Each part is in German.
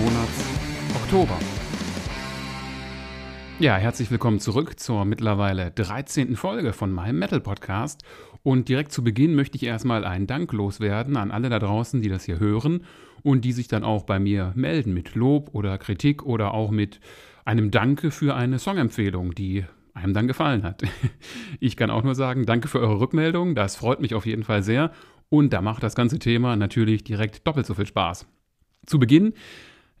Monats Oktober. Ja, herzlich willkommen zurück zur mittlerweile 13. Folge von meinem Metal Podcast. Und direkt zu Beginn möchte ich erstmal einen Dank loswerden an alle da draußen, die das hier hören und die sich dann auch bei mir melden mit Lob oder Kritik oder auch mit einem Danke für eine Songempfehlung, die einem dann gefallen hat. Ich kann auch nur sagen, danke für eure Rückmeldung, das freut mich auf jeden Fall sehr und da macht das ganze Thema natürlich direkt doppelt so viel Spaß. Zu Beginn,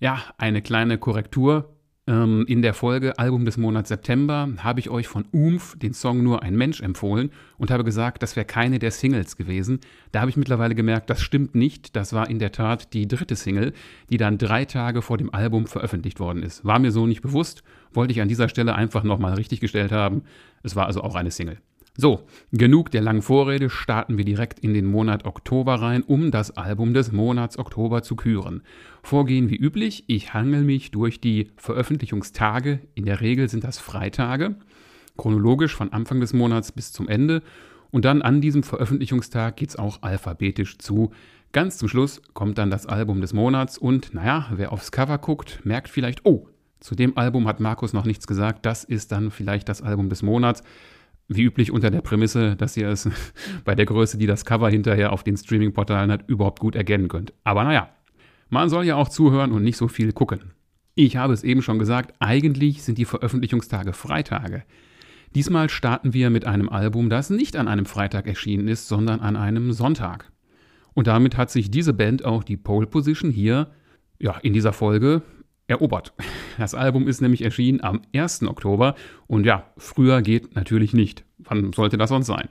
ja, eine kleine Korrektur. Ähm, in der Folge Album des Monats September habe ich euch von Umf den Song Nur ein Mensch empfohlen und habe gesagt, das wäre keine der Singles gewesen. Da habe ich mittlerweile gemerkt, das stimmt nicht. Das war in der Tat die dritte Single, die dann drei Tage vor dem Album veröffentlicht worden ist. War mir so nicht bewusst, wollte ich an dieser Stelle einfach nochmal richtig gestellt haben. Es war also auch eine Single. So, genug der langen Vorrede, starten wir direkt in den Monat Oktober rein, um das Album des Monats Oktober zu küren. Vorgehen wie üblich, ich hangel mich durch die Veröffentlichungstage, in der Regel sind das Freitage, chronologisch von Anfang des Monats bis zum Ende. Und dann an diesem Veröffentlichungstag geht es auch alphabetisch zu. Ganz zum Schluss kommt dann das Album des Monats und naja, wer aufs Cover guckt, merkt vielleicht, oh, zu dem Album hat Markus noch nichts gesagt, das ist dann vielleicht das Album des Monats wie üblich unter der Prämisse, dass ihr es bei der Größe, die das Cover hinterher auf den Streaming-Portalen hat, überhaupt gut erkennen könnt. Aber naja, man soll ja auch zuhören und nicht so viel gucken. Ich habe es eben schon gesagt, eigentlich sind die Veröffentlichungstage Freitage. Diesmal starten wir mit einem Album, das nicht an einem Freitag erschienen ist, sondern an einem Sonntag. Und damit hat sich diese Band auch die Pole Position hier, ja, in dieser Folge erobert. Das Album ist nämlich erschienen am 1. Oktober und ja, früher geht natürlich nicht. Wann sollte das sonst sein?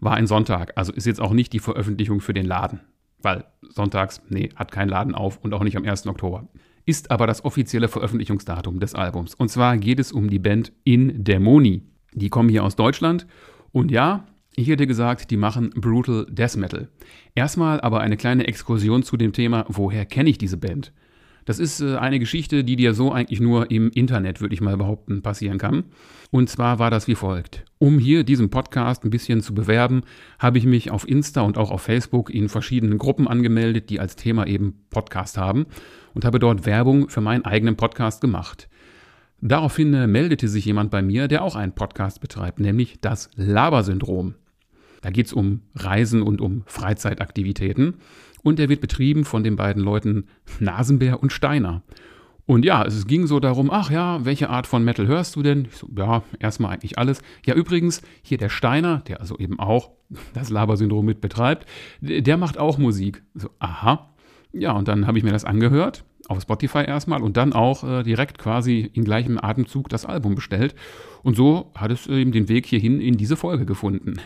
War ein Sonntag, also ist jetzt auch nicht die Veröffentlichung für den Laden, weil sonntags, nee, hat kein Laden auf und auch nicht am 1. Oktober. Ist aber das offizielle Veröffentlichungsdatum des Albums. Und zwar geht es um die Band In Dämoni. Die kommen hier aus Deutschland und ja, ich hätte gesagt, die machen Brutal Death Metal. Erstmal aber eine kleine Exkursion zu dem Thema, woher kenne ich diese Band? Das ist äh, eine Geschichte, die dir so eigentlich nur im Internet, würde ich mal behaupten, passieren kann. Und zwar war das wie folgt. Um hier diesen Podcast ein bisschen zu bewerben, habe ich mich auf Insta und auch auf Facebook in verschiedenen Gruppen angemeldet, die als Thema eben Podcast haben und habe dort Werbung für meinen eigenen Podcast gemacht. Daraufhin äh, meldete sich jemand bei mir, der auch einen Podcast betreibt, nämlich das Labersyndrom. Da geht es um Reisen und um Freizeitaktivitäten und der wird betrieben von den beiden Leuten Nasenbär und Steiner. Und ja, es ging so darum, ach ja, welche Art von Metal hörst du denn? Ich so, ja, erstmal eigentlich alles. Ja, übrigens, hier der Steiner, der also eben auch das Labersyndrom mit betreibt, der macht auch Musik. So, aha. Ja, und dann habe ich mir das angehört, auf Spotify erstmal und dann auch äh, direkt quasi in gleichem Atemzug das Album bestellt. Und so hat es eben den Weg hierhin in diese Folge gefunden.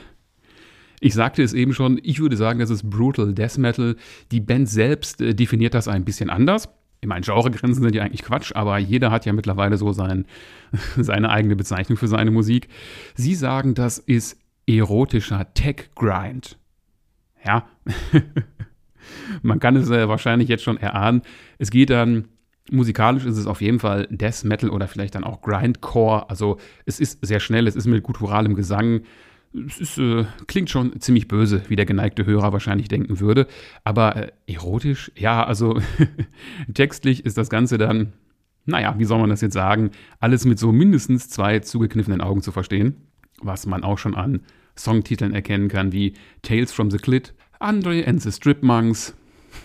Ich sagte es eben schon, ich würde sagen, das ist Brutal Death Metal. Die Band selbst äh, definiert das ein bisschen anders. Ich meine, Genregrenzen sind ja eigentlich Quatsch, aber jeder hat ja mittlerweile so sein, seine eigene Bezeichnung für seine Musik. Sie sagen, das ist erotischer Tech-Grind. Ja, man kann es äh, wahrscheinlich jetzt schon erahnen. Es geht dann, musikalisch ist es auf jeden Fall Death Metal oder vielleicht dann auch Grindcore. Also es ist sehr schnell, es ist mit gutturalem Gesang es ist, äh, klingt schon ziemlich böse, wie der geneigte Hörer wahrscheinlich denken würde. Aber äh, erotisch, ja, also textlich ist das Ganze dann, naja, wie soll man das jetzt sagen, alles mit so mindestens zwei zugekniffenen Augen zu verstehen. Was man auch schon an Songtiteln erkennen kann, wie Tales from the Clit, Andre and the Strip Monks,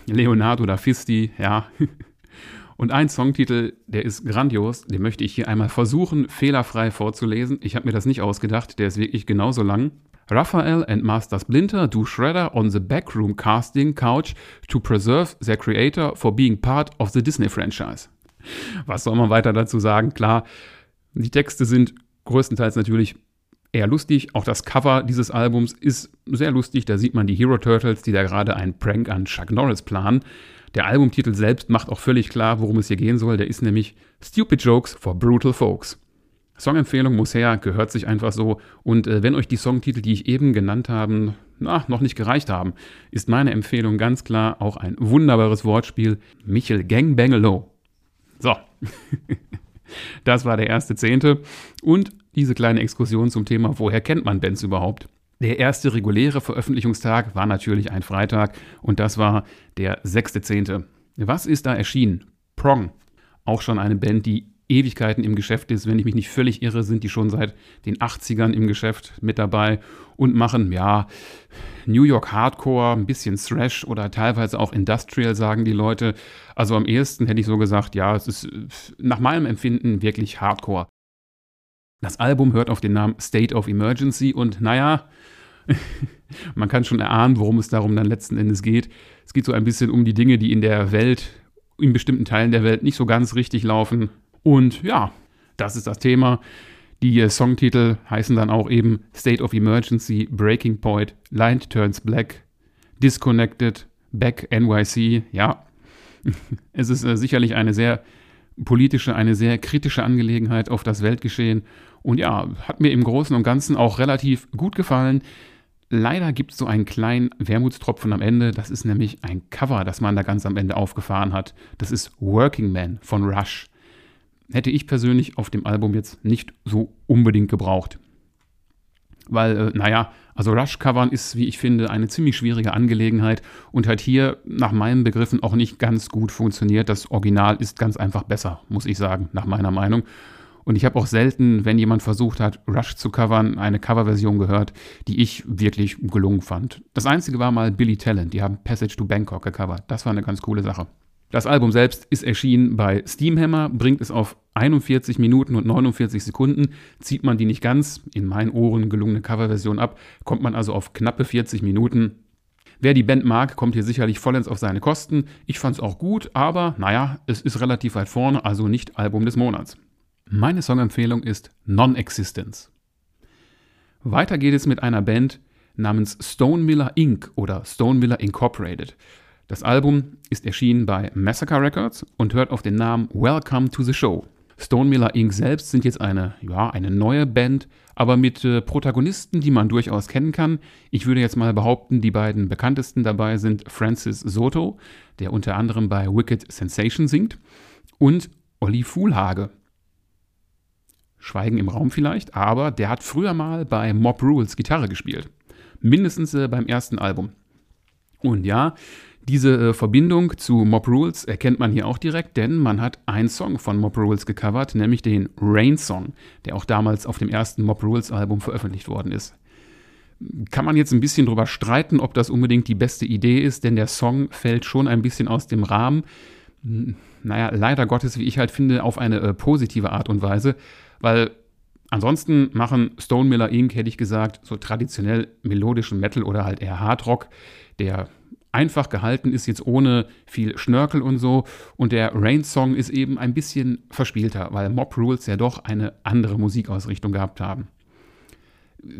Leonardo da Fisti, ja. Und ein Songtitel, der ist grandios, den möchte ich hier einmal versuchen, fehlerfrei vorzulesen. Ich habe mir das nicht ausgedacht, der ist wirklich genauso lang. Raphael and Master Splinter do Shredder on the backroom casting couch to preserve their creator for being part of the Disney franchise. Was soll man weiter dazu sagen? Klar, die Texte sind größtenteils natürlich eher lustig. Auch das Cover dieses Albums ist sehr lustig. Da sieht man die Hero Turtles, die da gerade einen Prank an Chuck Norris planen. Der Albumtitel selbst macht auch völlig klar, worum es hier gehen soll. Der ist nämlich Stupid Jokes for Brutal Folks. Songempfehlung muss her, gehört sich einfach so. Und äh, wenn euch die Songtitel, die ich eben genannt habe, na, noch nicht gereicht haben, ist meine Empfehlung ganz klar auch ein wunderbares Wortspiel. Michel Gangbangelo. So. das war der erste Zehnte. Und diese kleine Exkursion zum Thema, woher kennt man Bands überhaupt? Der erste reguläre Veröffentlichungstag war natürlich ein Freitag und das war der 6.10. Was ist da erschienen? Prong. Auch schon eine Band, die Ewigkeiten im Geschäft ist. Wenn ich mich nicht völlig irre, sind die schon seit den 80ern im Geschäft mit dabei und machen, ja, New York Hardcore, ein bisschen Thrash oder teilweise auch Industrial, sagen die Leute. Also am ehesten hätte ich so gesagt, ja, es ist nach meinem Empfinden wirklich Hardcore. Das Album hört auf den Namen State of Emergency und naja, man kann schon erahnen, worum es darum dann letzten Endes geht. Es geht so ein bisschen um die Dinge, die in der Welt, in bestimmten Teilen der Welt nicht so ganz richtig laufen. Und ja, das ist das Thema. Die äh, Songtitel heißen dann auch eben State of Emergency, Breaking Point, Light Turns Black, Disconnected, Back NYC. Ja, es ist äh, sicherlich eine sehr politische, eine sehr kritische Angelegenheit auf das Weltgeschehen. Und ja, hat mir im Großen und Ganzen auch relativ gut gefallen. Leider gibt es so einen kleinen Wermutstropfen am Ende. Das ist nämlich ein Cover, das man da ganz am Ende aufgefahren hat. Das ist Working Man von Rush hätte ich persönlich auf dem Album jetzt nicht so unbedingt gebraucht. Weil, äh, naja, also Rush-Covern ist, wie ich finde, eine ziemlich schwierige Angelegenheit und hat hier nach meinen Begriffen auch nicht ganz gut funktioniert. Das Original ist ganz einfach besser, muss ich sagen, nach meiner Meinung. Und ich habe auch selten, wenn jemand versucht hat, Rush zu covern, eine Coverversion gehört, die ich wirklich gelungen fand. Das einzige war mal Billy Talent, die haben Passage to Bangkok gecovert. Das war eine ganz coole Sache. Das Album selbst ist erschienen bei Steamhammer, bringt es auf 41 Minuten und 49 Sekunden. Zieht man die nicht ganz, in meinen Ohren gelungene Coverversion ab, kommt man also auf knappe 40 Minuten. Wer die Band mag, kommt hier sicherlich vollends auf seine Kosten. Ich fand es auch gut, aber naja, es ist relativ weit vorne, also nicht Album des Monats. Meine Songempfehlung ist Non-Existence. Weiter geht es mit einer Band namens Stone Miller Inc. oder Stone Miller Incorporated. Das Album ist erschienen bei Massacre Records und hört auf den Namen Welcome to the Show. Stone Miller Inc. selbst sind jetzt eine, ja, eine neue Band, aber mit äh, Protagonisten, die man durchaus kennen kann. Ich würde jetzt mal behaupten, die beiden bekanntesten dabei sind Francis Soto, der unter anderem bei Wicked Sensation singt, und Olli Fuhlhage. Schweigen im Raum vielleicht, aber der hat früher mal bei Mob Rules Gitarre gespielt. Mindestens äh, beim ersten Album. Und ja, diese äh, Verbindung zu Mob Rules erkennt man hier auch direkt, denn man hat einen Song von Mob Rules gecovert, nämlich den Rain Song, der auch damals auf dem ersten Mob Rules Album veröffentlicht worden ist. Kann man jetzt ein bisschen drüber streiten, ob das unbedingt die beste Idee ist, denn der Song fällt schon ein bisschen aus dem Rahmen. Hm, naja, leider Gottes, wie ich halt finde, auf eine äh, positive Art und Weise, weil ansonsten machen Stone Miller Inc., hätte ich gesagt, so traditionell melodischen Metal oder halt eher Hardrock, der einfach gehalten ist, jetzt ohne viel Schnörkel und so. Und der Rain-Song ist eben ein bisschen verspielter, weil Mob Rules ja doch eine andere Musikausrichtung gehabt haben.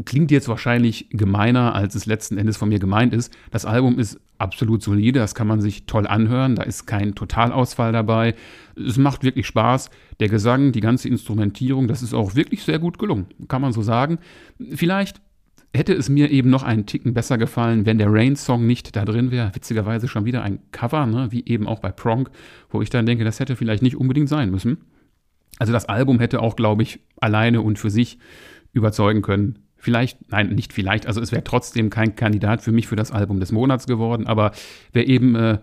Klingt jetzt wahrscheinlich gemeiner, als es letzten Endes von mir gemeint ist. Das Album ist absolut solide, das kann man sich toll anhören, da ist kein Totalausfall dabei. Es macht wirklich Spaß. Der Gesang, die ganze Instrumentierung, das ist auch wirklich sehr gut gelungen, kann man so sagen. Vielleicht hätte es mir eben noch einen Ticken besser gefallen, wenn der Rain-Song nicht da drin wäre. Witzigerweise schon wieder ein Cover, ne? wie eben auch bei Pronk, wo ich dann denke, das hätte vielleicht nicht unbedingt sein müssen. Also das Album hätte auch, glaube ich, alleine und für sich überzeugen können. Vielleicht, nein, nicht vielleicht, also es wäre trotzdem kein Kandidat für mich für das Album des Monats geworden, aber wer eben äh,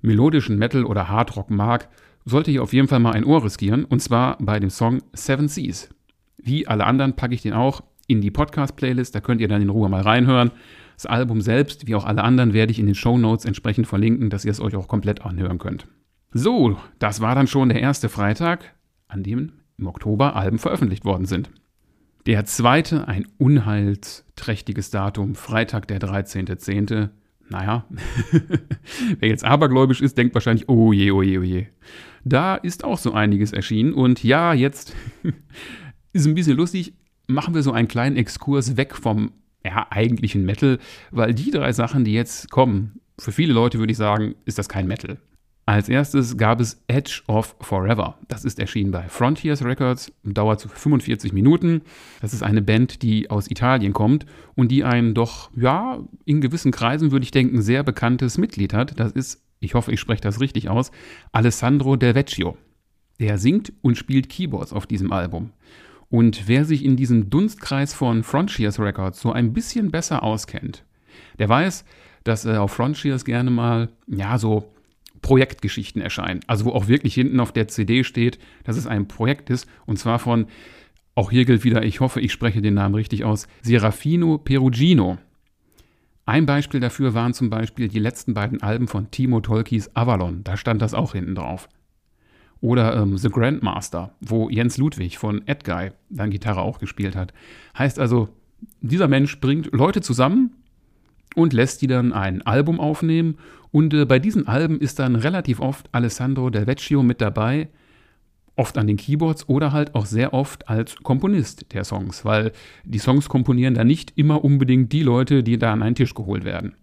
melodischen Metal oder Hardrock mag, sollte hier auf jeden Fall mal ein Ohr riskieren, und zwar bei dem Song Seven Seas. Wie alle anderen packe ich den auch in die Podcast-Playlist, da könnt ihr dann in Ruhe mal reinhören. Das Album selbst, wie auch alle anderen, werde ich in den Show Notes entsprechend verlinken, dass ihr es euch auch komplett anhören könnt. So, das war dann schon der erste Freitag, an dem im Oktober Alben veröffentlicht worden sind. Der zweite, ein unheilsträchtiges Datum, Freitag, der 13.10. Naja, wer jetzt abergläubisch ist, denkt wahrscheinlich, oh je, oh je, oh je. Da ist auch so einiges erschienen und ja, jetzt ist ein bisschen lustig, machen wir so einen kleinen Exkurs weg vom ja, eigentlichen Metal, weil die drei Sachen, die jetzt kommen, für viele Leute würde ich sagen, ist das kein Metal. Als erstes gab es Edge of Forever. Das ist erschienen bei Frontiers Records, dauert 45 Minuten. Das ist eine Band, die aus Italien kommt und die ein doch, ja, in gewissen Kreisen würde ich denken, sehr bekanntes Mitglied hat. Das ist, ich hoffe, ich spreche das richtig aus, Alessandro Del Vecchio. Der singt und spielt Keyboards auf diesem Album. Und wer sich in diesem Dunstkreis von Frontiers Records so ein bisschen besser auskennt, der weiß, dass äh, auf Frontiers gerne mal, ja, so Projektgeschichten erscheinen. Also wo auch wirklich hinten auf der CD steht, dass es ein Projekt ist. Und zwar von, auch hier gilt wieder, ich hoffe, ich spreche den Namen richtig aus, Serafino Perugino. Ein Beispiel dafür waren zum Beispiel die letzten beiden Alben von Timo Tolkis Avalon. Da stand das auch hinten drauf. Oder ähm, The Grandmaster, wo Jens Ludwig von Edguy dann Gitarre auch gespielt hat. Heißt also, dieser Mensch bringt Leute zusammen und lässt die dann ein Album aufnehmen. Und äh, bei diesen Alben ist dann relativ oft Alessandro Del Vecchio mit dabei, oft an den Keyboards oder halt auch sehr oft als Komponist der Songs, weil die Songs komponieren da nicht immer unbedingt die Leute, die da an einen Tisch geholt werden.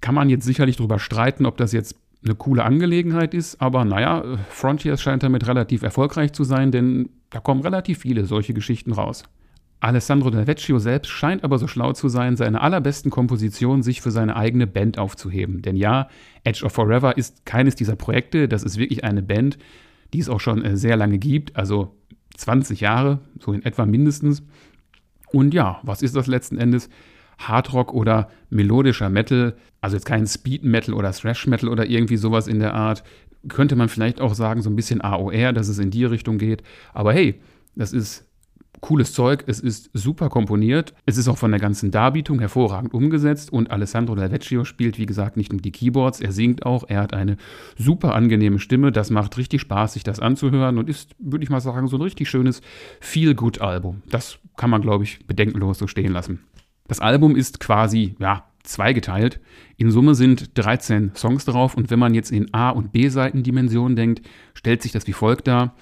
Kann man jetzt sicherlich darüber streiten, ob das jetzt eine coole Angelegenheit ist, aber naja, Frontiers scheint damit relativ erfolgreich zu sein, denn da kommen relativ viele solche Geschichten raus. Alessandro Del Vecchio selbst scheint aber so schlau zu sein, seine allerbesten Kompositionen sich für seine eigene Band aufzuheben. Denn ja, Edge of Forever ist keines dieser Projekte, das ist wirklich eine Band, die es auch schon äh, sehr lange gibt, also 20 Jahre, so in etwa mindestens. Und ja, was ist das letzten Endes? Hardrock oder melodischer Metal, also jetzt kein Speed Metal oder Thrash Metal oder irgendwie sowas in der Art. Könnte man vielleicht auch sagen, so ein bisschen AOR, dass es in die Richtung geht. Aber hey, das ist cooles Zeug, es ist super komponiert, es ist auch von der ganzen Darbietung hervorragend umgesetzt und Alessandro Del Vecchio spielt, wie gesagt, nicht nur die Keyboards, er singt auch, er hat eine super angenehme Stimme, das macht richtig Spaß, sich das anzuhören und ist, würde ich mal sagen, so ein richtig schönes Feel-Good-Album. Das kann man, glaube ich, bedenkenlos so stehen lassen. Das Album ist quasi, ja, zweigeteilt. In Summe sind 13 Songs drauf und wenn man jetzt in A- und B-Seitendimensionen denkt, stellt sich das wie folgt dar.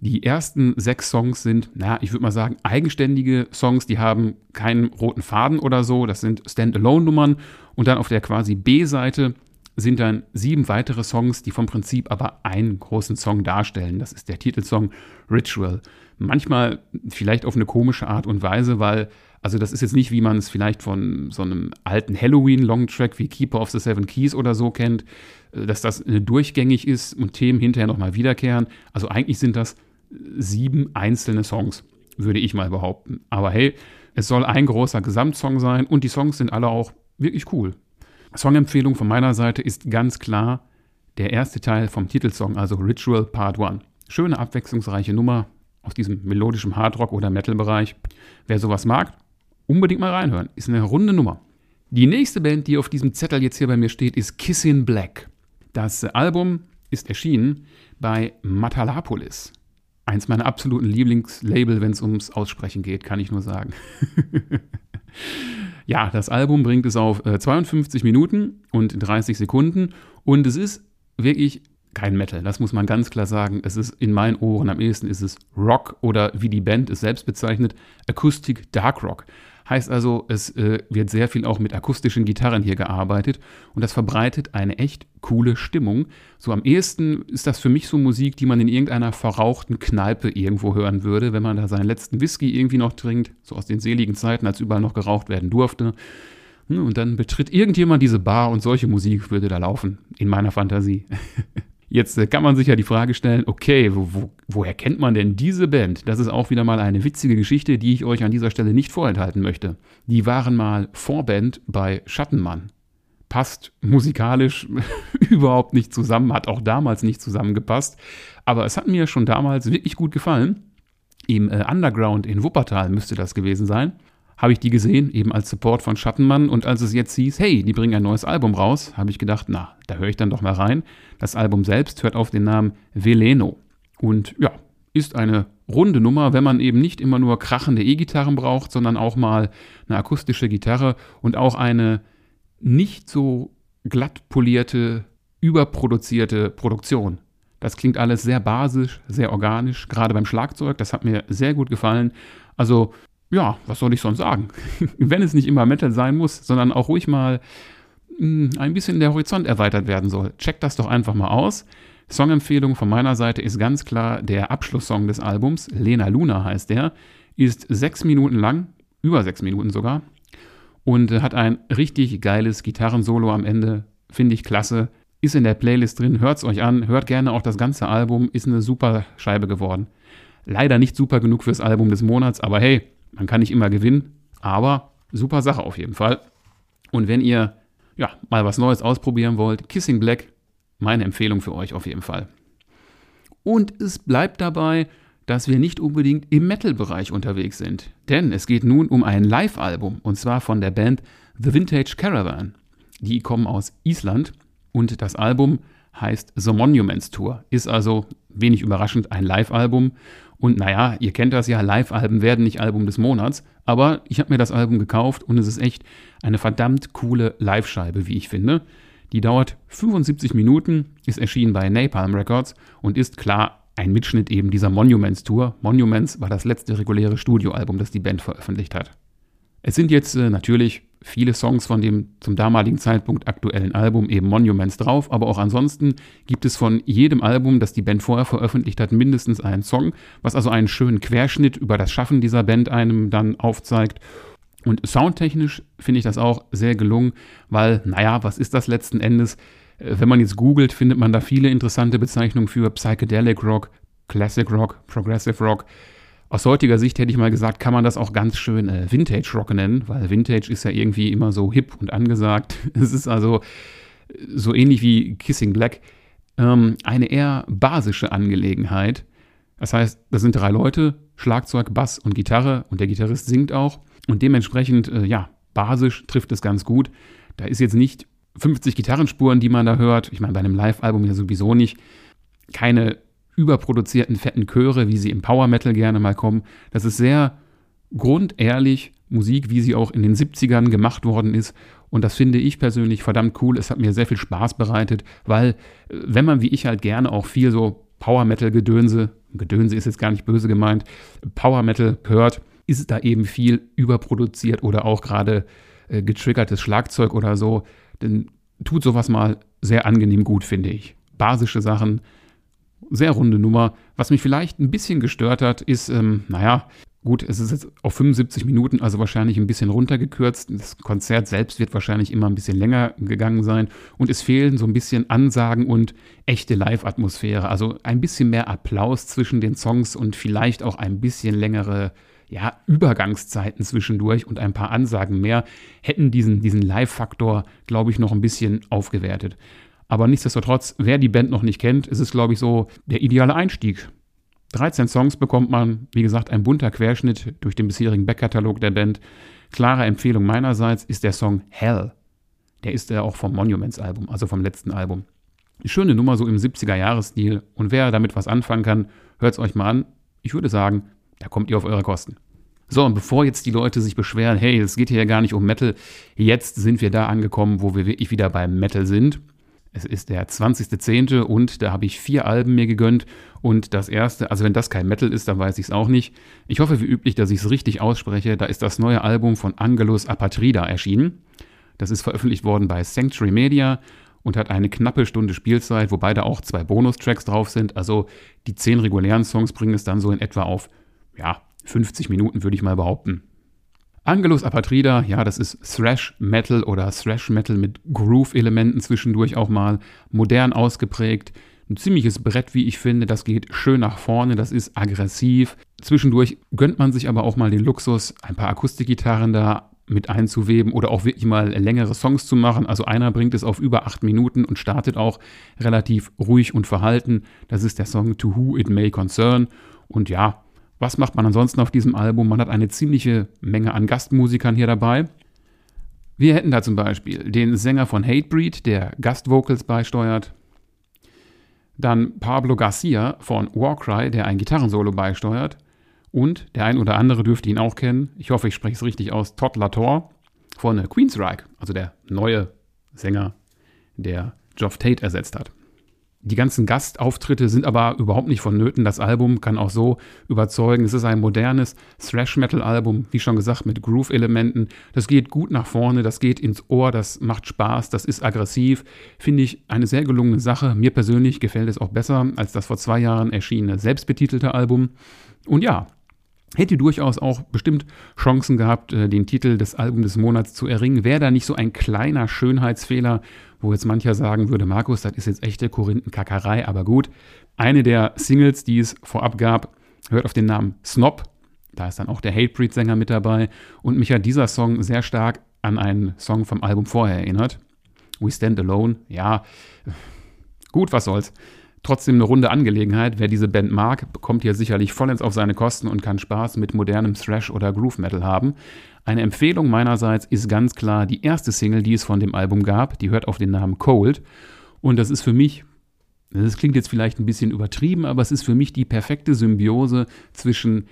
Die ersten sechs Songs sind, na, ich würde mal sagen, eigenständige Songs, die haben keinen roten Faden oder so. Das sind Standalone-Nummern. Und dann auf der quasi B-Seite sind dann sieben weitere Songs, die vom Prinzip aber einen großen Song darstellen. Das ist der Titelsong Ritual. Manchmal vielleicht auf eine komische Art und Weise, weil, also das ist jetzt nicht, wie man es vielleicht von so einem alten Halloween-Longtrack wie Keeper of the Seven Keys oder so kennt, dass das durchgängig ist und Themen hinterher nochmal wiederkehren. Also eigentlich sind das sieben einzelne Songs, würde ich mal behaupten. Aber hey, es soll ein großer Gesamtsong sein und die Songs sind alle auch wirklich cool. Songempfehlung von meiner Seite ist ganz klar der erste Teil vom Titelsong, also Ritual Part 1. Schöne, abwechslungsreiche Nummer aus diesem melodischen Hardrock- oder Metal-Bereich. Wer sowas mag, unbedingt mal reinhören. Ist eine runde Nummer. Die nächste Band, die auf diesem Zettel jetzt hier bei mir steht, ist Kissin Black. Das Album ist erschienen bei Matalapolis. Eins meiner absoluten Lieblingslabel, wenn es ums Aussprechen geht, kann ich nur sagen. ja, das Album bringt es auf äh, 52 Minuten und 30 Sekunden und es ist wirklich kein Metal, das muss man ganz klar sagen. Es ist in meinen Ohren am ehesten ist es Rock oder wie die Band es selbst bezeichnet, Acoustic Dark Rock. Heißt also, es äh, wird sehr viel auch mit akustischen Gitarren hier gearbeitet und das verbreitet eine echt coole Stimmung. So am ehesten ist das für mich so Musik, die man in irgendeiner verrauchten Kneipe irgendwo hören würde, wenn man da seinen letzten Whisky irgendwie noch trinkt, so aus den seligen Zeiten, als überall noch geraucht werden durfte. Hm, und dann betritt irgendjemand diese Bar und solche Musik würde da laufen, in meiner Fantasie. Jetzt kann man sich ja die Frage stellen, okay, wo, wo, woher kennt man denn diese Band? Das ist auch wieder mal eine witzige Geschichte, die ich euch an dieser Stelle nicht vorenthalten möchte. Die waren mal Vorband bei Schattenmann. Passt musikalisch überhaupt nicht zusammen, hat auch damals nicht zusammengepasst. Aber es hat mir schon damals wirklich gut gefallen. Im äh, Underground in Wuppertal müsste das gewesen sein habe ich die gesehen, eben als Support von Schattenmann. Und als es jetzt hieß, hey, die bringen ein neues Album raus, habe ich gedacht, na, da höre ich dann doch mal rein. Das Album selbst hört auf den Namen Veleno. Und ja, ist eine runde Nummer, wenn man eben nicht immer nur krachende E-Gitarren braucht, sondern auch mal eine akustische Gitarre und auch eine nicht so glatt polierte, überproduzierte Produktion. Das klingt alles sehr basisch, sehr organisch, gerade beim Schlagzeug. Das hat mir sehr gut gefallen. Also ja, was soll ich sonst sagen? Wenn es nicht immer Metal sein muss, sondern auch ruhig mal mh, hm, ein bisschen der Horizont erweitert werden soll, checkt das doch einfach mal aus. Songempfehlung von meiner Seite ist ganz klar der Abschlusssong des Albums, Lena Luna heißt der, ist sechs Minuten lang, über sechs Minuten sogar, und hat ein richtig geiles Gitarrensolo am Ende, finde ich klasse. Ist in der Playlist drin, hört es euch an, hört gerne auch das ganze Album, ist eine super Scheibe geworden. Leider nicht super genug fürs Album des Monats, aber hey, man kann nicht immer gewinnen. Aber super Sache auf jeden Fall. Und wenn ihr ja, mal was Neues ausprobieren wollt, Kissing Black, meine Empfehlung für euch auf jeden Fall. Und es bleibt dabei, dass wir nicht unbedingt im Metal-Bereich unterwegs sind. Denn es geht nun um ein Live-Album und zwar von der Band The Vintage Caravan. Die kommen aus Island und das Album heißt The Monuments Tour, ist also wenig überraschend ein Live-Album. Und naja, ihr kennt das ja, Live-Alben werden nicht Album des Monats, aber ich habe mir das Album gekauft und es ist echt eine verdammt coole Live-Scheibe, wie ich finde. Die dauert 75 Minuten, ist erschienen bei Napalm Records und ist klar ein Mitschnitt eben dieser Monuments Tour. Monuments war das letzte reguläre Studioalbum, das die Band veröffentlicht hat. Es sind jetzt äh, natürlich viele Songs von dem zum damaligen Zeitpunkt aktuellen Album eben Monuments drauf, aber auch ansonsten gibt es von jedem Album, das die Band vorher veröffentlicht hat, mindestens einen Song, was also einen schönen Querschnitt über das Schaffen dieser Band einem dann aufzeigt. Und soundtechnisch finde ich das auch sehr gelungen, weil, naja, was ist das letzten Endes? Äh, wenn man jetzt googelt, findet man da viele interessante Bezeichnungen für Psychedelic Rock, Classic Rock, Progressive Rock. Aus heutiger Sicht hätte ich mal gesagt, kann man das auch ganz schön äh, Vintage Rock nennen, weil Vintage ist ja irgendwie immer so hip und angesagt. Es ist also so ähnlich wie Kissing Black ähm, eine eher basische Angelegenheit. Das heißt, da sind drei Leute, Schlagzeug, Bass und Gitarre und der Gitarrist singt auch. Und dementsprechend, äh, ja, basisch trifft es ganz gut. Da ist jetzt nicht 50 Gitarrenspuren, die man da hört. Ich meine, bei einem Live-Album ja sowieso nicht. Keine überproduzierten fetten Chöre, wie sie im Power Metal gerne mal kommen. Das ist sehr grundehrlich Musik, wie sie auch in den 70ern gemacht worden ist. Und das finde ich persönlich verdammt cool. Es hat mir sehr viel Spaß bereitet, weil äh, wenn man wie ich halt gerne auch viel so Power Metal Gedönse, Gedönse ist jetzt gar nicht böse gemeint, Power Metal hört, ist da eben viel überproduziert oder auch gerade äh, getriggertes Schlagzeug oder so. Dann tut sowas mal sehr angenehm gut, finde ich. Basische Sachen, sehr runde Nummer. Was mich vielleicht ein bisschen gestört hat, ist, ähm, naja, gut, es ist jetzt auf 75 Minuten, also wahrscheinlich ein bisschen runtergekürzt. Das Konzert selbst wird wahrscheinlich immer ein bisschen länger gegangen sein. Und es fehlen so ein bisschen Ansagen und echte Live-Atmosphäre. Also ein bisschen mehr Applaus zwischen den Songs und vielleicht auch ein bisschen längere ja, Übergangszeiten zwischendurch und ein paar Ansagen mehr hätten diesen, diesen Live-Faktor, glaube ich, noch ein bisschen aufgewertet. Aber nichtsdestotrotz, wer die Band noch nicht kennt, ist es, glaube ich, so der ideale Einstieg. 13 Songs bekommt man, wie gesagt, ein bunter Querschnitt durch den bisherigen Backkatalog der Band. Klare Empfehlung meinerseits ist der Song Hell. Der ist ja auch vom Monuments-Album, also vom letzten Album. Schöne Nummer so im 70er-Jahres-Stil. Und wer damit was anfangen kann, hört es euch mal an. Ich würde sagen, da kommt ihr auf eure Kosten. So, und bevor jetzt die Leute sich beschweren, hey, es geht hier ja gar nicht um Metal, jetzt sind wir da angekommen, wo wir wirklich wieder beim Metal sind. Es ist der 20.10. und da habe ich vier Alben mir gegönnt. Und das erste, also wenn das kein Metal ist, dann weiß ich es auch nicht. Ich hoffe wie üblich, dass ich es richtig ausspreche. Da ist das neue Album von Angelus Apatrida erschienen. Das ist veröffentlicht worden bei Sanctuary Media und hat eine knappe Stunde Spielzeit, wobei da auch zwei Bonustracks drauf sind. Also die zehn regulären Songs bringen es dann so in etwa auf, ja, 50 Minuten, würde ich mal behaupten. Angelus Apatrida, ja, das ist Thrash Metal oder Thrash Metal mit Groove-Elementen zwischendurch auch mal, modern ausgeprägt. Ein ziemliches Brett, wie ich finde. Das geht schön nach vorne, das ist aggressiv. Zwischendurch gönnt man sich aber auch mal den Luxus, ein paar Akustikgitarren da mit einzuweben oder auch wirklich mal längere Songs zu machen. Also einer bringt es auf über acht Minuten und startet auch relativ ruhig und verhalten. Das ist der Song To Who It May Concern. Und ja, was macht man ansonsten auf diesem Album? Man hat eine ziemliche Menge an Gastmusikern hier dabei. Wir hätten da zum Beispiel den Sänger von Hatebreed, der Gastvocals beisteuert. Dann Pablo Garcia von Warcry, der ein Gitarrensolo beisteuert. Und der ein oder andere dürfte ihn auch kennen. Ich hoffe, ich spreche es richtig aus. Todd Lator von Queensryche, also der neue Sänger, der Geoff Tate ersetzt hat. Die ganzen Gastauftritte sind aber überhaupt nicht vonnöten. Das Album kann auch so überzeugen. Es ist ein modernes Thrash-Metal-Album, wie schon gesagt, mit Groove-Elementen. Das geht gut nach vorne, das geht ins Ohr, das macht Spaß, das ist aggressiv. Finde ich eine sehr gelungene Sache. Mir persönlich gefällt es auch besser als das vor zwei Jahren erschienene selbstbetitelte Album. Und ja, hätte durchaus auch bestimmt Chancen gehabt, äh, den Titel des Albums des Monats zu erringen. Wäre da nicht so ein kleiner Schönheitsfehler wo jetzt mancher sagen würde, Markus, das ist jetzt echte Korinthenkackerei, aber gut. Eine der Singles, die es vorab gab, hört auf den Namen Snob. Da ist dann auch der Hatebreed-Sänger mit dabei. Und mich hat dieser Song sehr stark an einen Song vom Album vorher erinnert. We Stand Alone. Ja, gut, was soll's. Trotzdem eine runde Angelegenheit. Wer diese Band mag, bekommt hier sicherlich vollends auf seine Kosten und kann Spaß mit modernem Thrash oder Groove Metal haben. Eine Empfehlung meinerseits ist ganz klar die erste Single, die es von dem Album gab. Die hört auf den Namen Cold. Und das ist für mich das klingt jetzt vielleicht ein bisschen übertrieben, aber es ist für mich die perfekte Symbiose zwischen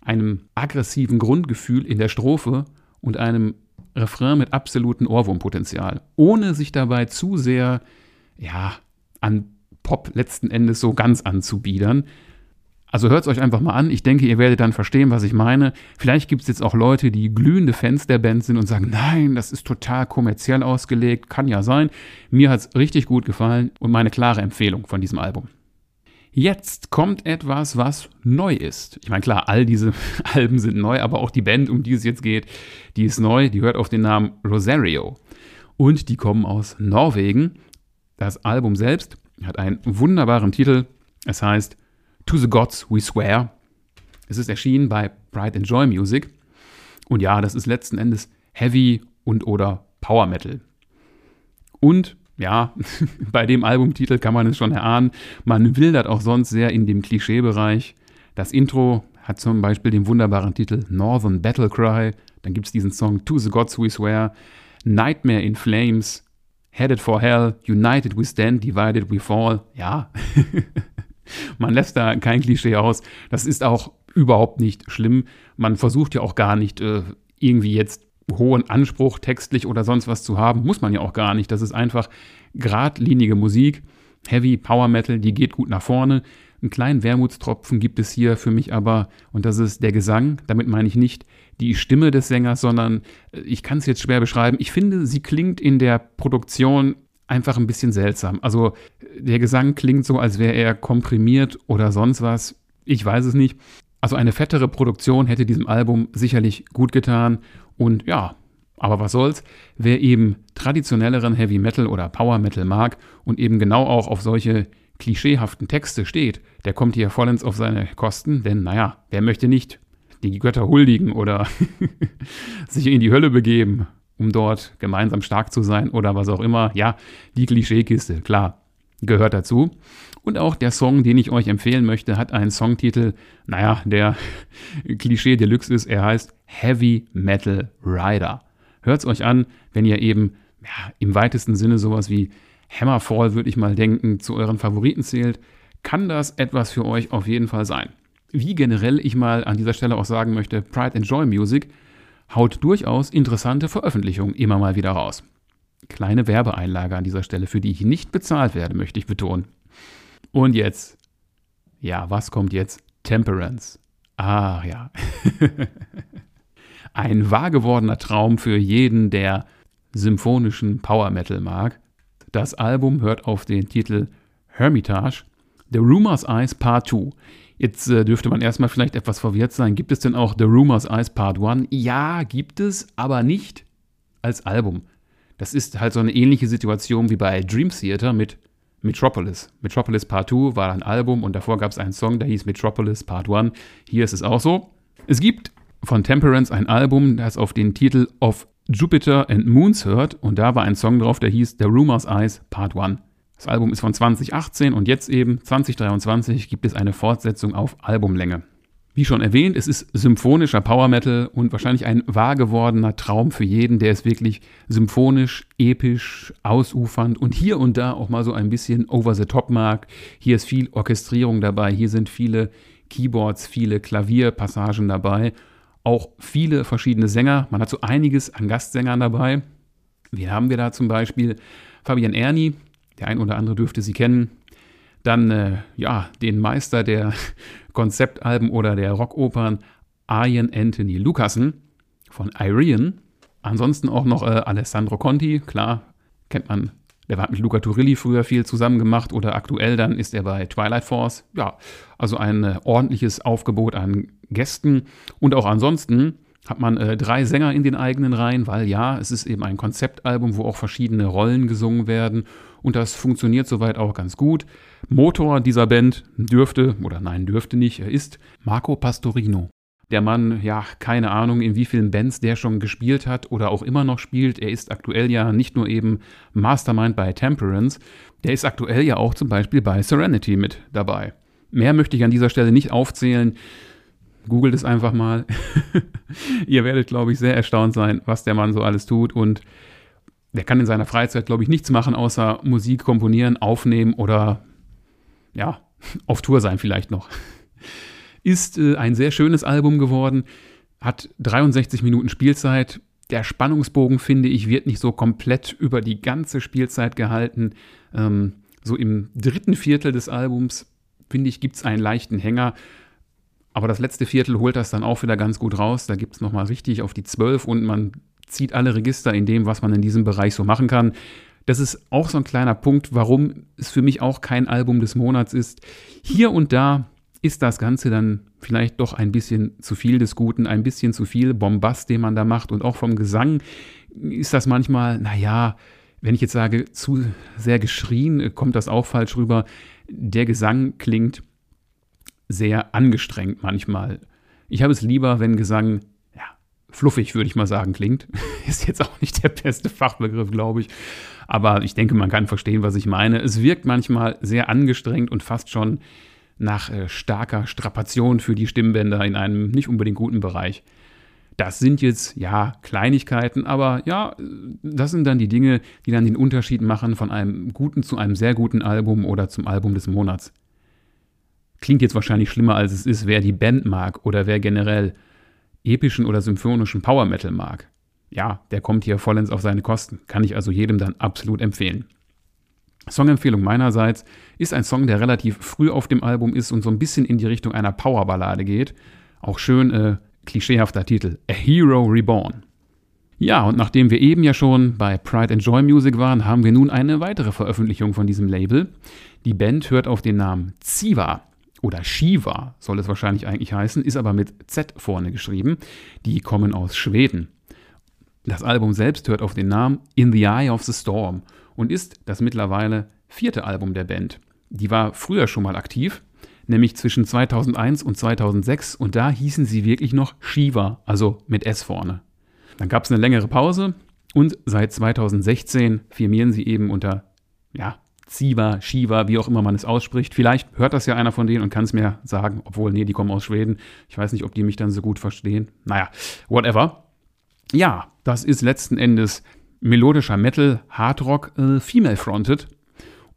einem aggressiven Grundgefühl in der Strophe und einem Refrain mit absolutem Ohrwurmpotenzial, ohne sich dabei zu sehr ja, an Pop letzten Endes so ganz anzubiedern. Also hört es euch einfach mal an. Ich denke, ihr werdet dann verstehen, was ich meine. Vielleicht gibt es jetzt auch Leute, die glühende Fans der Band sind und sagen, nein, das ist total kommerziell ausgelegt. Kann ja sein. Mir hat es richtig gut gefallen und meine klare Empfehlung von diesem Album. Jetzt kommt etwas, was neu ist. Ich meine, klar, all diese Alben sind neu, aber auch die Band, um die es jetzt geht, die ist neu. Die hört auf den Namen Rosario. Und die kommen aus Norwegen. Das Album selbst hat einen wunderbaren Titel. Es heißt To the Gods We Swear. Es ist erschienen bei Pride and Joy Music. Und ja, das ist letzten Endes Heavy und oder Power Metal. Und ja, bei dem Albumtitel kann man es schon erahnen, man wildert auch sonst sehr in dem Klischeebereich. Das Intro hat zum Beispiel den wunderbaren Titel Northern Battle Cry. Dann gibt es diesen Song To the Gods We Swear, Nightmare in Flames, Headed for Hell, United We Stand, Divided We Fall. Ja, Man lässt da kein Klischee aus. Das ist auch überhaupt nicht schlimm. Man versucht ja auch gar nicht äh, irgendwie jetzt hohen Anspruch textlich oder sonst was zu haben. Muss man ja auch gar nicht. Das ist einfach geradlinige Musik. Heavy Power Metal, die geht gut nach vorne. Einen kleinen Wermutstropfen gibt es hier für mich aber, und das ist der Gesang. Damit meine ich nicht die Stimme des Sängers, sondern äh, ich kann es jetzt schwer beschreiben. Ich finde, sie klingt in der Produktion einfach ein bisschen seltsam. Also der Gesang klingt so, als wäre er komprimiert oder sonst was. Ich weiß es nicht. Also eine fettere Produktion hätte diesem Album sicherlich gut getan. Und ja, aber was soll's? Wer eben traditionelleren Heavy Metal oder Power Metal mag und eben genau auch auf solche klischeehaften Texte steht, der kommt hier vollends auf seine Kosten, denn naja, wer möchte nicht die Götter huldigen oder sich in die Hölle begeben um dort gemeinsam stark zu sein oder was auch immer. Ja, die Klischeekiste, klar, gehört dazu. Und auch der Song, den ich euch empfehlen möchte, hat einen Songtitel, naja, der Klischee Deluxe ist. Er heißt Heavy Metal Rider. Hört es euch an, wenn ihr eben ja, im weitesten Sinne sowas wie Hammerfall, würde ich mal denken, zu euren Favoriten zählt, kann das etwas für euch auf jeden Fall sein. Wie generell ich mal an dieser Stelle auch sagen möchte, Pride and Joy Music haut durchaus interessante Veröffentlichungen immer mal wieder raus. Kleine Werbeeinlage an dieser Stelle, für die ich nicht bezahlt werde, möchte ich betonen. Und jetzt, ja, was kommt jetzt? Temperance. Ah ja. Ein wahr gewordener Traum für jeden, der symphonischen Power Metal mag. Das Album hört auf den Titel Hermitage, The Rumors Eyes Part 2. Jetzt äh, dürfte man erstmal vielleicht etwas verwirrt sein. Gibt es denn auch The Rumors Eyes Part 1? Ja, gibt es, aber nicht als Album. Das ist halt so eine ähnliche Situation wie bei Dream Theater mit Metropolis. Metropolis Part 2 war ein Album und davor gab es einen Song, der hieß Metropolis Part 1. Hier ist es auch so. Es gibt von Temperance ein Album, das auf den Titel Of Jupiter and Moons hört und da war ein Song drauf, der hieß The Rumors Eyes Part 1. Das Album ist von 2018 und jetzt eben 2023 gibt es eine Fortsetzung auf Albumlänge. Wie schon erwähnt, es ist symphonischer Power Metal und wahrscheinlich ein wahr gewordener Traum für jeden, der es wirklich symphonisch, episch, ausufernd und hier und da auch mal so ein bisschen over the top mag. Hier ist viel Orchestrierung dabei, hier sind viele Keyboards, viele Klavierpassagen dabei, auch viele verschiedene Sänger. Man hat so einiges an Gastsängern dabei. Wie haben wir da zum Beispiel Fabian Erni, der ein oder andere dürfte sie kennen. Dann, äh, ja, den Meister der Konzeptalben oder der Rockopern, Ian Anthony Lucassen von Irian. Ansonsten auch noch äh, Alessandro Conti, klar, kennt man. Der hat mit Luca Turilli früher viel zusammen gemacht oder aktuell dann ist er bei Twilight Force. Ja, also ein äh, ordentliches Aufgebot an Gästen. Und auch ansonsten hat man äh, drei Sänger in den eigenen Reihen, weil ja, es ist eben ein Konzeptalbum, wo auch verschiedene Rollen gesungen werden und das funktioniert soweit auch ganz gut. Motor dieser Band dürfte, oder nein, dürfte nicht, er ist Marco Pastorino. Der Mann, ja, keine Ahnung, in wie vielen Bands der schon gespielt hat oder auch immer noch spielt. Er ist aktuell ja nicht nur eben Mastermind bei Temperance, der ist aktuell ja auch zum Beispiel bei Serenity mit dabei. Mehr möchte ich an dieser Stelle nicht aufzählen. Googelt es einfach mal. Ihr werdet, glaube ich, sehr erstaunt sein, was der Mann so alles tut. Und der kann in seiner Freizeit, glaube ich, nichts machen, außer Musik komponieren, aufnehmen oder ja, auf Tour sein vielleicht noch. Ist äh, ein sehr schönes Album geworden, hat 63 Minuten Spielzeit. Der Spannungsbogen, finde ich, wird nicht so komplett über die ganze Spielzeit gehalten. Ähm, so im dritten Viertel des Albums, finde ich, gibt es einen leichten Hänger. Aber das letzte Viertel holt das dann auch wieder ganz gut raus. Da gibt es nochmal richtig auf die 12 und man zieht alle Register in dem, was man in diesem Bereich so machen kann. Das ist auch so ein kleiner Punkt, warum es für mich auch kein Album des Monats ist. Hier und da ist das Ganze dann vielleicht doch ein bisschen zu viel des Guten, ein bisschen zu viel Bombast, den man da macht. Und auch vom Gesang ist das manchmal, naja, wenn ich jetzt sage, zu sehr geschrien, kommt das auch falsch rüber. Der Gesang klingt sehr angestrengt manchmal. Ich habe es lieber, wenn Gesang fluffig, würde ich mal sagen, klingt. Ist jetzt auch nicht der beste Fachbegriff, glaube ich. Aber ich denke, man kann verstehen, was ich meine. Es wirkt manchmal sehr angestrengt und fast schon nach äh, starker Strapation für die Stimmbänder in einem nicht unbedingt guten Bereich. Das sind jetzt ja Kleinigkeiten, aber ja, das sind dann die Dinge, die dann den Unterschied machen von einem guten zu einem sehr guten Album oder zum Album des Monats. Klingt jetzt wahrscheinlich schlimmer, als es ist, wer die Band mag oder wer generell epischen oder symphonischen Power Metal mag. Ja, der kommt hier vollends auf seine Kosten. Kann ich also jedem dann absolut empfehlen. Songempfehlung meinerseits ist ein Song, der relativ früh auf dem Album ist und so ein bisschen in die Richtung einer Powerballade geht. Auch schön äh, klischeehafter Titel. A Hero Reborn. Ja, und nachdem wir eben ja schon bei Pride and Joy Music waren, haben wir nun eine weitere Veröffentlichung von diesem Label. Die Band hört auf den Namen Ziva oder Shiva soll es wahrscheinlich eigentlich heißen, ist aber mit Z vorne geschrieben. Die kommen aus Schweden. Das Album selbst hört auf den Namen In the Eye of the Storm und ist das mittlerweile vierte Album der Band. Die war früher schon mal aktiv, nämlich zwischen 2001 und 2006 und da hießen sie wirklich noch Shiva, also mit S vorne. Dann gab es eine längere Pause und seit 2016 firmieren sie eben unter ja, Ziva, Shiva, wie auch immer man es ausspricht. Vielleicht hört das ja einer von denen und kann es mir sagen, obwohl, nee, die kommen aus Schweden. Ich weiß nicht, ob die mich dann so gut verstehen. Naja, whatever. Ja, das ist letzten Endes melodischer Metal, Hardrock, äh, female-fronted.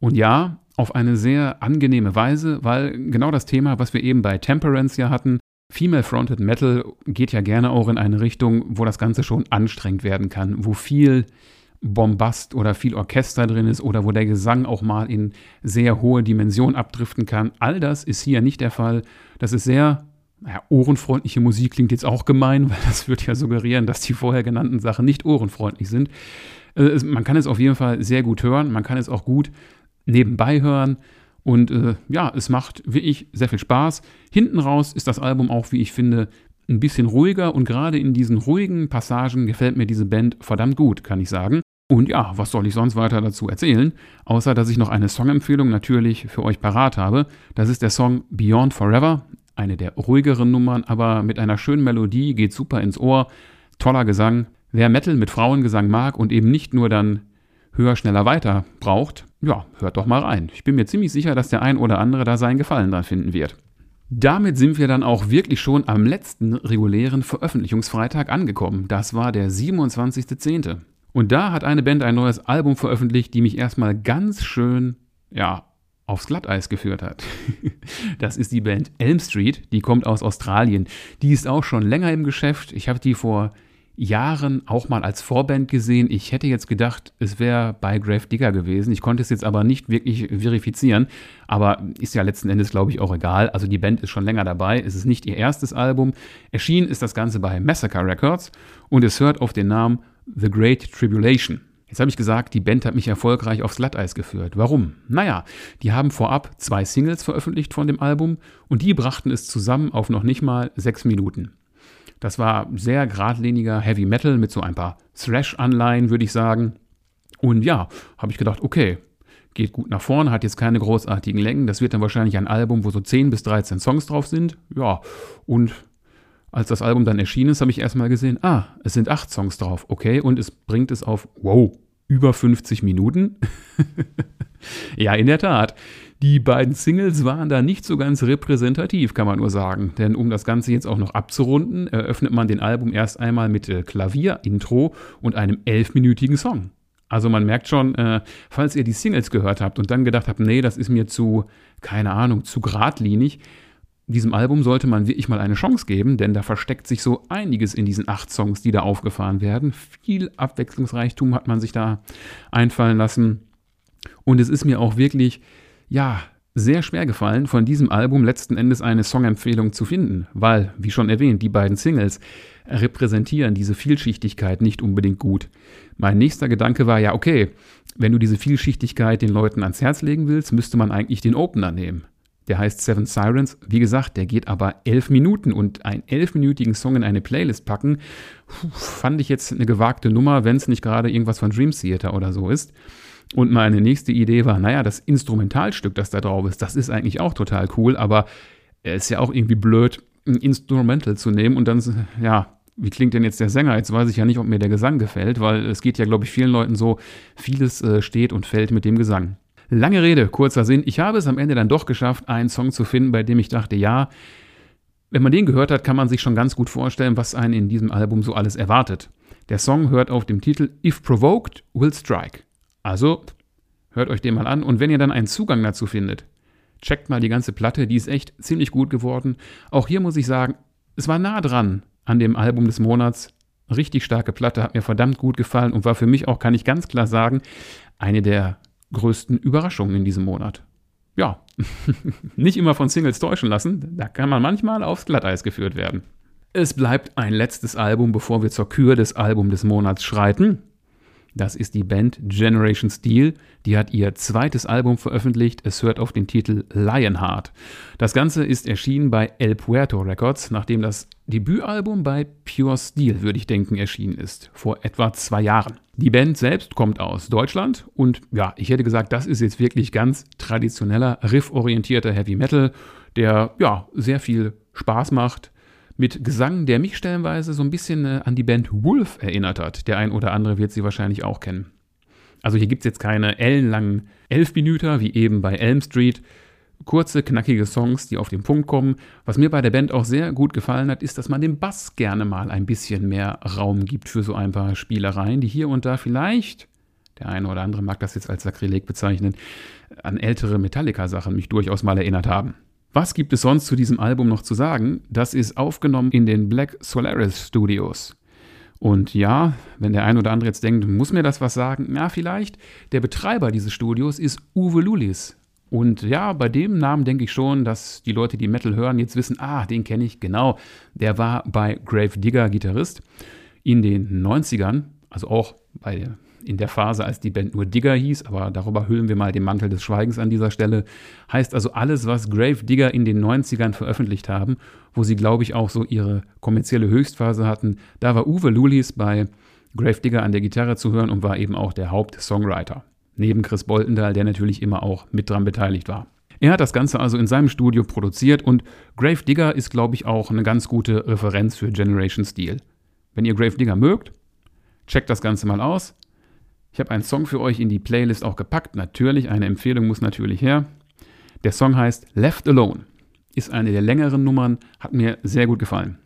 Und ja, auf eine sehr angenehme Weise, weil genau das Thema, was wir eben bei Temperance ja hatten, Female-Fronted Metal geht ja gerne auch in eine Richtung, wo das Ganze schon anstrengend werden kann, wo viel Bombast oder viel Orchester drin ist oder wo der Gesang auch mal in sehr hohe Dimensionen abdriften kann. All das ist hier nicht der Fall. Das ist sehr naja, ohrenfreundliche Musik klingt jetzt auch gemein, weil das würde ja suggerieren, dass die vorher genannten Sachen nicht ohrenfreundlich sind. Äh, man kann es auf jeden Fall sehr gut hören, man kann es auch gut nebenbei hören und äh, ja, es macht wie ich sehr viel Spaß. Hinten raus ist das Album auch, wie ich finde, ein bisschen ruhiger und gerade in diesen ruhigen Passagen gefällt mir diese Band verdammt gut, kann ich sagen. Und ja, was soll ich sonst weiter dazu erzählen? Außer, dass ich noch eine Songempfehlung natürlich für euch parat habe. Das ist der Song Beyond Forever. Eine der ruhigeren Nummern, aber mit einer schönen Melodie, geht super ins Ohr. Toller Gesang. Wer Metal mit Frauengesang mag und eben nicht nur dann höher, schneller, weiter braucht, ja, hört doch mal rein. Ich bin mir ziemlich sicher, dass der ein oder andere da seinen Gefallen dran finden wird. Damit sind wir dann auch wirklich schon am letzten regulären Veröffentlichungsfreitag angekommen. Das war der 27.10. Und da hat eine Band ein neues Album veröffentlicht, die mich erstmal ganz schön, ja, aufs Glatteis geführt hat. Das ist die Band Elm Street, die kommt aus Australien. Die ist auch schon länger im Geschäft. Ich habe die vor Jahren auch mal als Vorband gesehen. Ich hätte jetzt gedacht, es wäre bei Grave Digger gewesen. Ich konnte es jetzt aber nicht wirklich verifizieren. Aber ist ja letzten Endes, glaube ich, auch egal. Also die Band ist schon länger dabei. Es ist nicht ihr erstes Album. Erschienen ist das Ganze bei Massacre Records und es hört auf den Namen The Great Tribulation. Jetzt habe ich gesagt, die Band hat mich erfolgreich aufs Glatteis geführt. Warum? Naja, die haben vorab zwei Singles veröffentlicht von dem Album und die brachten es zusammen auf noch nicht mal sechs Minuten. Das war sehr geradliniger Heavy Metal mit so ein paar Thrash-Anleihen, würde ich sagen. Und ja, habe ich gedacht, okay, geht gut nach vorne, hat jetzt keine großartigen Längen. Das wird dann wahrscheinlich ein Album, wo so 10 bis 13 Songs drauf sind. Ja, und als das Album dann erschienen ist, habe ich erstmal gesehen, ah, es sind acht Songs drauf, okay, und es bringt es auf, wow, über 50 Minuten. ja, in der Tat. Die beiden Singles waren da nicht so ganz repräsentativ, kann man nur sagen. Denn um das Ganze jetzt auch noch abzurunden, eröffnet man den Album erst einmal mit äh, Klavier-Intro und einem elfminütigen Song. Also man merkt schon, äh, falls ihr die Singles gehört habt und dann gedacht habt, nee, das ist mir zu, keine Ahnung, zu geradlinig, diesem Album sollte man wirklich mal eine Chance geben, denn da versteckt sich so einiges in diesen acht Songs, die da aufgefahren werden. Viel Abwechslungsreichtum hat man sich da einfallen lassen. Und es ist mir auch wirklich, ja, sehr schwer gefallen, von diesem Album letzten Endes eine Songempfehlung zu finden, weil, wie schon erwähnt, die beiden Singles repräsentieren diese Vielschichtigkeit nicht unbedingt gut. Mein nächster Gedanke war ja, okay, wenn du diese Vielschichtigkeit den Leuten ans Herz legen willst, müsste man eigentlich den Opener nehmen. Der heißt Seven Sirens. Wie gesagt, der geht aber elf Minuten und einen elfminütigen Song in eine Playlist packen, fand ich jetzt eine gewagte Nummer, wenn es nicht gerade irgendwas von Dream Theater oder so ist. Und meine nächste Idee war, naja, das Instrumentalstück, das da drauf ist, das ist eigentlich auch total cool, aber es ist ja auch irgendwie blöd, ein Instrumental zu nehmen und dann, ja, wie klingt denn jetzt der Sänger? Jetzt weiß ich ja nicht, ob mir der Gesang gefällt, weil es geht ja, glaube ich, vielen Leuten so, vieles äh, steht und fällt mit dem Gesang. Lange Rede, kurzer Sinn. Ich habe es am Ende dann doch geschafft, einen Song zu finden, bei dem ich dachte, ja, wenn man den gehört hat, kann man sich schon ganz gut vorstellen, was einen in diesem Album so alles erwartet. Der Song hört auf dem Titel If Provoked, Will Strike. Also, hört euch den mal an und wenn ihr dann einen Zugang dazu findet, checkt mal die ganze Platte, die ist echt ziemlich gut geworden. Auch hier muss ich sagen, es war nah dran an dem Album des Monats. Richtig starke Platte, hat mir verdammt gut gefallen und war für mich auch, kann ich ganz klar sagen, eine der größten Überraschungen in diesem Monat. Ja, nicht immer von Singles täuschen lassen, da kann man manchmal aufs Glatteis geführt werden. Es bleibt ein letztes Album, bevor wir zur Kür des Album des Monats schreiten. Das ist die Band Generation Steel. Die hat ihr zweites Album veröffentlicht. Es hört auf den Titel Lionheart. Das Ganze ist erschienen bei El Puerto Records, nachdem das Debütalbum bei Pure Steel, würde ich denken, erschienen ist. Vor etwa zwei Jahren. Die Band selbst kommt aus Deutschland und ja, ich hätte gesagt, das ist jetzt wirklich ganz traditioneller, rifforientierter Heavy Metal, der ja sehr viel Spaß macht mit Gesang, der mich stellenweise so ein bisschen äh, an die Band Wolf erinnert hat. Der ein oder andere wird sie wahrscheinlich auch kennen. Also hier gibt es jetzt keine ellenlangen Elfminüter wie eben bei Elm Street. Kurze, knackige Songs, die auf den Punkt kommen. Was mir bei der Band auch sehr gut gefallen hat, ist, dass man dem Bass gerne mal ein bisschen mehr Raum gibt für so ein paar Spielereien, die hier und da vielleicht, der eine oder andere mag das jetzt als Sakrileg bezeichnen, an ältere Metallica-Sachen mich durchaus mal erinnert haben. Was gibt es sonst zu diesem Album noch zu sagen? Das ist aufgenommen in den Black Solaris Studios. Und ja, wenn der ein oder andere jetzt denkt, muss mir das was sagen? Na, vielleicht. Der Betreiber dieses Studios ist Uwe Lulis. Und ja, bei dem Namen denke ich schon, dass die Leute, die Metal hören, jetzt wissen, ah, den kenne ich, genau. Der war bei Grave Digger Gitarrist in den 90ern, also auch bei in der Phase, als die Band nur Digger hieß, aber darüber hüllen wir mal den Mantel des Schweigens an dieser Stelle. Heißt also alles, was Grave Digger in den 90ern veröffentlicht haben, wo sie, glaube ich, auch so ihre kommerzielle Höchstphase hatten, da war Uwe Lulis bei Grave Digger an der Gitarre zu hören und war eben auch der Hauptsongwriter. Neben Chris Boltendahl, der natürlich immer auch mit dran beteiligt war. Er hat das Ganze also in seinem Studio produziert und Grave Digger ist, glaube ich, auch eine ganz gute Referenz für Generation Steel. Wenn ihr Grave Digger mögt, checkt das Ganze mal aus. Ich habe einen Song für euch in die Playlist auch gepackt. Natürlich, eine Empfehlung muss natürlich her. Der Song heißt Left Alone. Ist eine der längeren Nummern, hat mir sehr gut gefallen.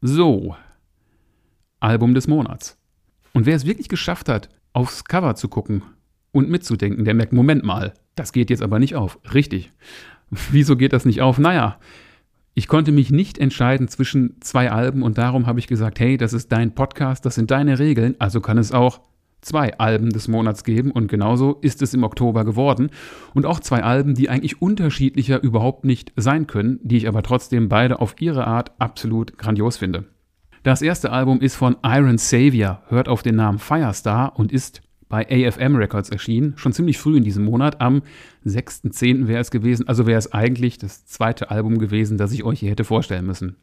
So, Album des Monats. Und wer es wirklich geschafft hat, aufs Cover zu gucken und mitzudenken, der merkt, Moment mal, das geht jetzt aber nicht auf. Richtig. Wieso geht das nicht auf? Naja, ich konnte mich nicht entscheiden zwischen zwei Alben und darum habe ich gesagt, hey, das ist dein Podcast, das sind deine Regeln, also kann es auch zwei Alben des Monats geben und genauso ist es im Oktober geworden. Und auch zwei Alben, die eigentlich unterschiedlicher überhaupt nicht sein können, die ich aber trotzdem beide auf ihre Art absolut grandios finde. Das erste Album ist von Iron Savior, hört auf den Namen Firestar und ist bei AFM Records erschienen, schon ziemlich früh in diesem Monat, am 6.10. wäre es gewesen, also wäre es eigentlich das zweite Album gewesen, das ich euch hier hätte vorstellen müssen.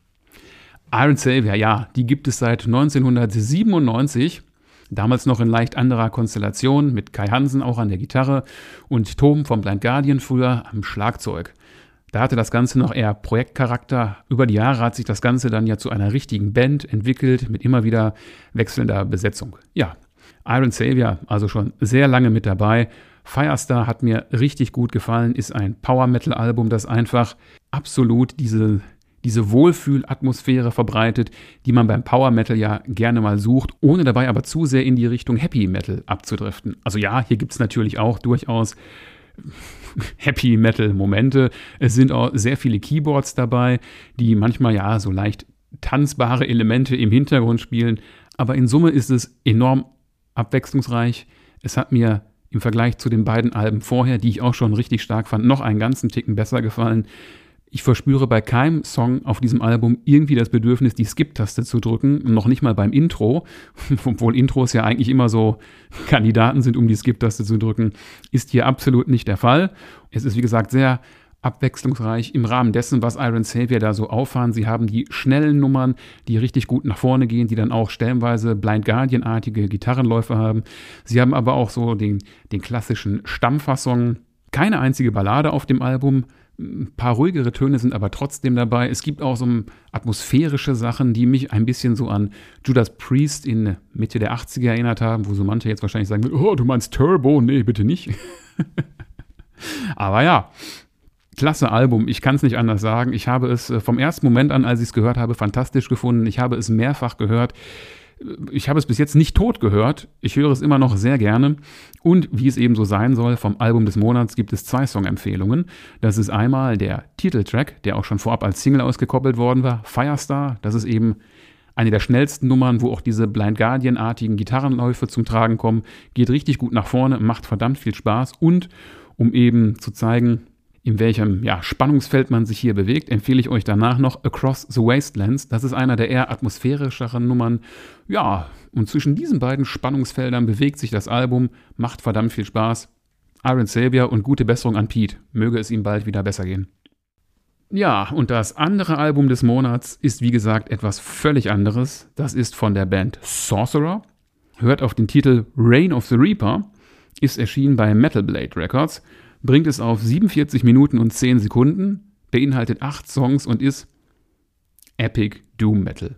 Iron Savior, ja, die gibt es seit 1997. Damals noch in leicht anderer Konstellation, mit Kai Hansen auch an der Gitarre und Tom vom Blind Guardian früher am Schlagzeug. Da hatte das Ganze noch eher Projektcharakter. Über die Jahre hat sich das Ganze dann ja zu einer richtigen Band entwickelt, mit immer wieder wechselnder Besetzung. Ja, Iron Savior, also schon sehr lange mit dabei. Firestar hat mir richtig gut gefallen, ist ein Power Metal Album, das einfach absolut diese diese Wohlfühlatmosphäre verbreitet, die man beim Power Metal ja gerne mal sucht, ohne dabei aber zu sehr in die Richtung Happy Metal abzudriften. Also ja, hier gibt es natürlich auch durchaus Happy Metal Momente. Es sind auch sehr viele Keyboards dabei, die manchmal ja so leicht tanzbare Elemente im Hintergrund spielen. Aber in Summe ist es enorm abwechslungsreich. Es hat mir im Vergleich zu den beiden Alben vorher, die ich auch schon richtig stark fand, noch einen ganzen Ticken besser gefallen. Ich verspüre bei keinem Song auf diesem Album irgendwie das Bedürfnis, die Skip-Taste zu drücken, noch nicht mal beim Intro, obwohl Intros ja eigentlich immer so Kandidaten sind, um die Skip-Taste zu drücken, ist hier absolut nicht der Fall. Es ist wie gesagt sehr abwechslungsreich im Rahmen dessen, was Iron Savior da so auffahren. Sie haben die schnellen Nummern, die richtig gut nach vorne gehen, die dann auch stellenweise Blind Guardian-artige Gitarrenläufe haben. Sie haben aber auch so den, den klassischen Stammfassungen. Keine einzige Ballade auf dem Album, ein paar ruhigere Töne sind aber trotzdem dabei. Es gibt auch so atmosphärische Sachen, die mich ein bisschen so an Judas Priest in Mitte der 80er erinnert haben, wo so manche jetzt wahrscheinlich sagen, oh, du meinst Turbo? Nee, bitte nicht. aber ja, klasse Album. Ich kann es nicht anders sagen. Ich habe es äh, vom ersten Moment an, als ich es gehört habe, fantastisch gefunden. Ich habe es mehrfach gehört ich habe es bis jetzt nicht tot gehört. Ich höre es immer noch sehr gerne. Und wie es eben so sein soll, vom Album des Monats gibt es zwei Songempfehlungen. Das ist einmal der Titeltrack, der auch schon vorab als Single ausgekoppelt worden war, Firestar. Das ist eben eine der schnellsten Nummern, wo auch diese Blind Guardian-artigen Gitarrenläufe zum Tragen kommen. Geht richtig gut nach vorne, macht verdammt viel Spaß. Und um eben zu zeigen, in welchem ja, Spannungsfeld man sich hier bewegt, empfehle ich euch danach noch Across the Wastelands. Das ist einer der eher atmosphärischeren Nummern. Ja, und zwischen diesen beiden Spannungsfeldern bewegt sich das Album, macht verdammt viel Spaß. Iron Savior und gute Besserung an Pete. Möge es ihm bald wieder besser gehen. Ja, und das andere Album des Monats ist wie gesagt etwas völlig anderes. Das ist von der Band Sorcerer. Hört auf den Titel Reign of the Reaper. Ist erschienen bei Metal Blade Records bringt es auf 47 Minuten und 10 Sekunden, beinhaltet 8 Songs und ist Epic Doom Metal.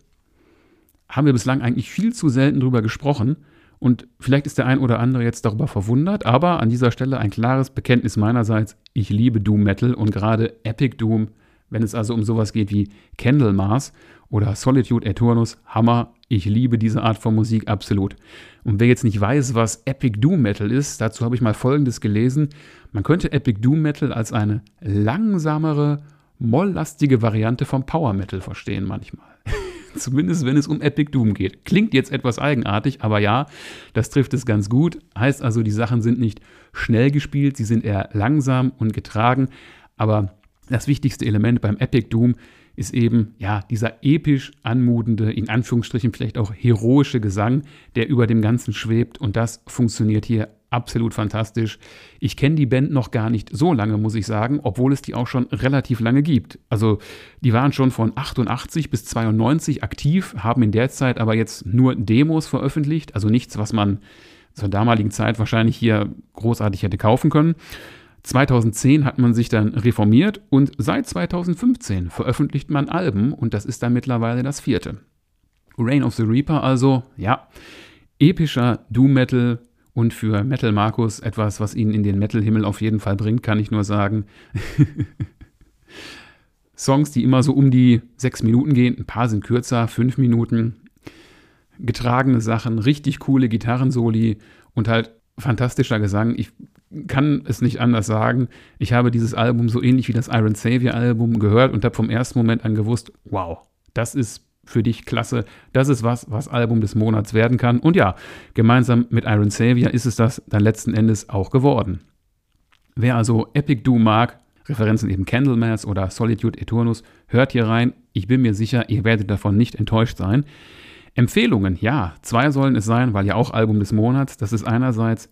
Haben wir bislang eigentlich viel zu selten drüber gesprochen und vielleicht ist der ein oder andere jetzt darüber verwundert, aber an dieser Stelle ein klares Bekenntnis meinerseits, ich liebe Doom Metal und gerade Epic Doom, wenn es also um sowas geht wie Candlemas oder Solitude Eternus, Hammer, ich liebe diese Art von Musik absolut. Und wer jetzt nicht weiß, was Epic Doom Metal ist, dazu habe ich mal Folgendes gelesen. Man könnte Epic Doom Metal als eine langsamere, molllastige Variante vom Power Metal verstehen manchmal. Zumindest wenn es um Epic Doom geht. Klingt jetzt etwas eigenartig, aber ja, das trifft es ganz gut. Heißt also, die Sachen sind nicht schnell gespielt, sie sind eher langsam und getragen. Aber das wichtigste Element beim Epic Doom ist eben ja dieser episch anmutende, in Anführungsstrichen vielleicht auch heroische Gesang, der über dem Ganzen schwebt und das funktioniert hier absolut fantastisch. Ich kenne die Band noch gar nicht so lange, muss ich sagen, obwohl es die auch schon relativ lange gibt. Also die waren schon von 88 bis 92 aktiv, haben in der Zeit aber jetzt nur Demos veröffentlicht, also nichts, was man zur damaligen Zeit wahrscheinlich hier großartig hätte kaufen können. 2010 hat man sich dann reformiert und seit 2015 veröffentlicht man Alben und das ist dann mittlerweile das vierte. Reign of the Reaper also, ja, epischer Doom Metal und für Metal Markus etwas, was ihn in den Metal-Himmel auf jeden Fall bringt, kann ich nur sagen. Songs, die immer so um die sechs Minuten gehen, ein paar sind kürzer, fünf Minuten. Getragene Sachen, richtig coole Gitarrensoli und halt fantastischer Gesang. Ich kann es nicht anders sagen. Ich habe dieses Album so ähnlich wie das Iron Savior Album gehört und habe vom ersten Moment an gewusst, wow, das ist für dich klasse. Das ist was, was Album des Monats werden kann. Und ja, gemeinsam mit Iron Savior ist es das dann letzten Endes auch geworden. Wer also Epic Doom mag, Referenzen eben Candlemass oder Solitude Eternus, hört hier rein. Ich bin mir sicher, ihr werdet davon nicht enttäuscht sein. Empfehlungen, ja, zwei sollen es sein, weil ja auch Album des Monats. Das ist einerseits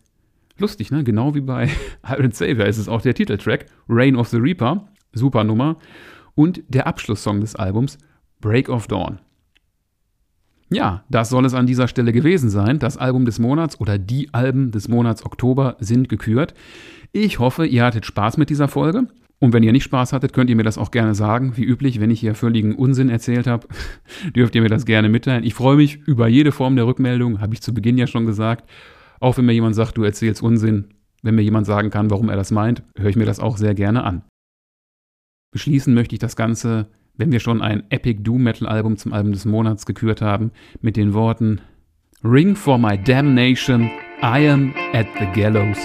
lustig, ne? Genau wie bei Iron Savior ist es auch der Titeltrack, Reign of the Reaper, super Nummer. Und der Abschlusssong des Albums, Break of Dawn. Ja, das soll es an dieser Stelle gewesen sein. Das Album des Monats oder die Alben des Monats Oktober sind gekürt. Ich hoffe, ihr hattet Spaß mit dieser Folge. Und wenn ihr nicht Spaß hattet, könnt ihr mir das auch gerne sagen. Wie üblich, wenn ich hier völligen Unsinn erzählt habe, dürft ihr mir das gerne mitteilen. Ich freue mich über jede Form der Rückmeldung, habe ich zu Beginn ja schon gesagt. Auch wenn mir jemand sagt, du erzählst Unsinn, wenn mir jemand sagen kann, warum er das meint, höre ich mir das auch sehr gerne an. Beschließen möchte ich das Ganze wenn wir schon ein Epic Doom Metal Album zum Album des Monats gekürt haben, mit den Worten Ring for my damnation, I am at the gallows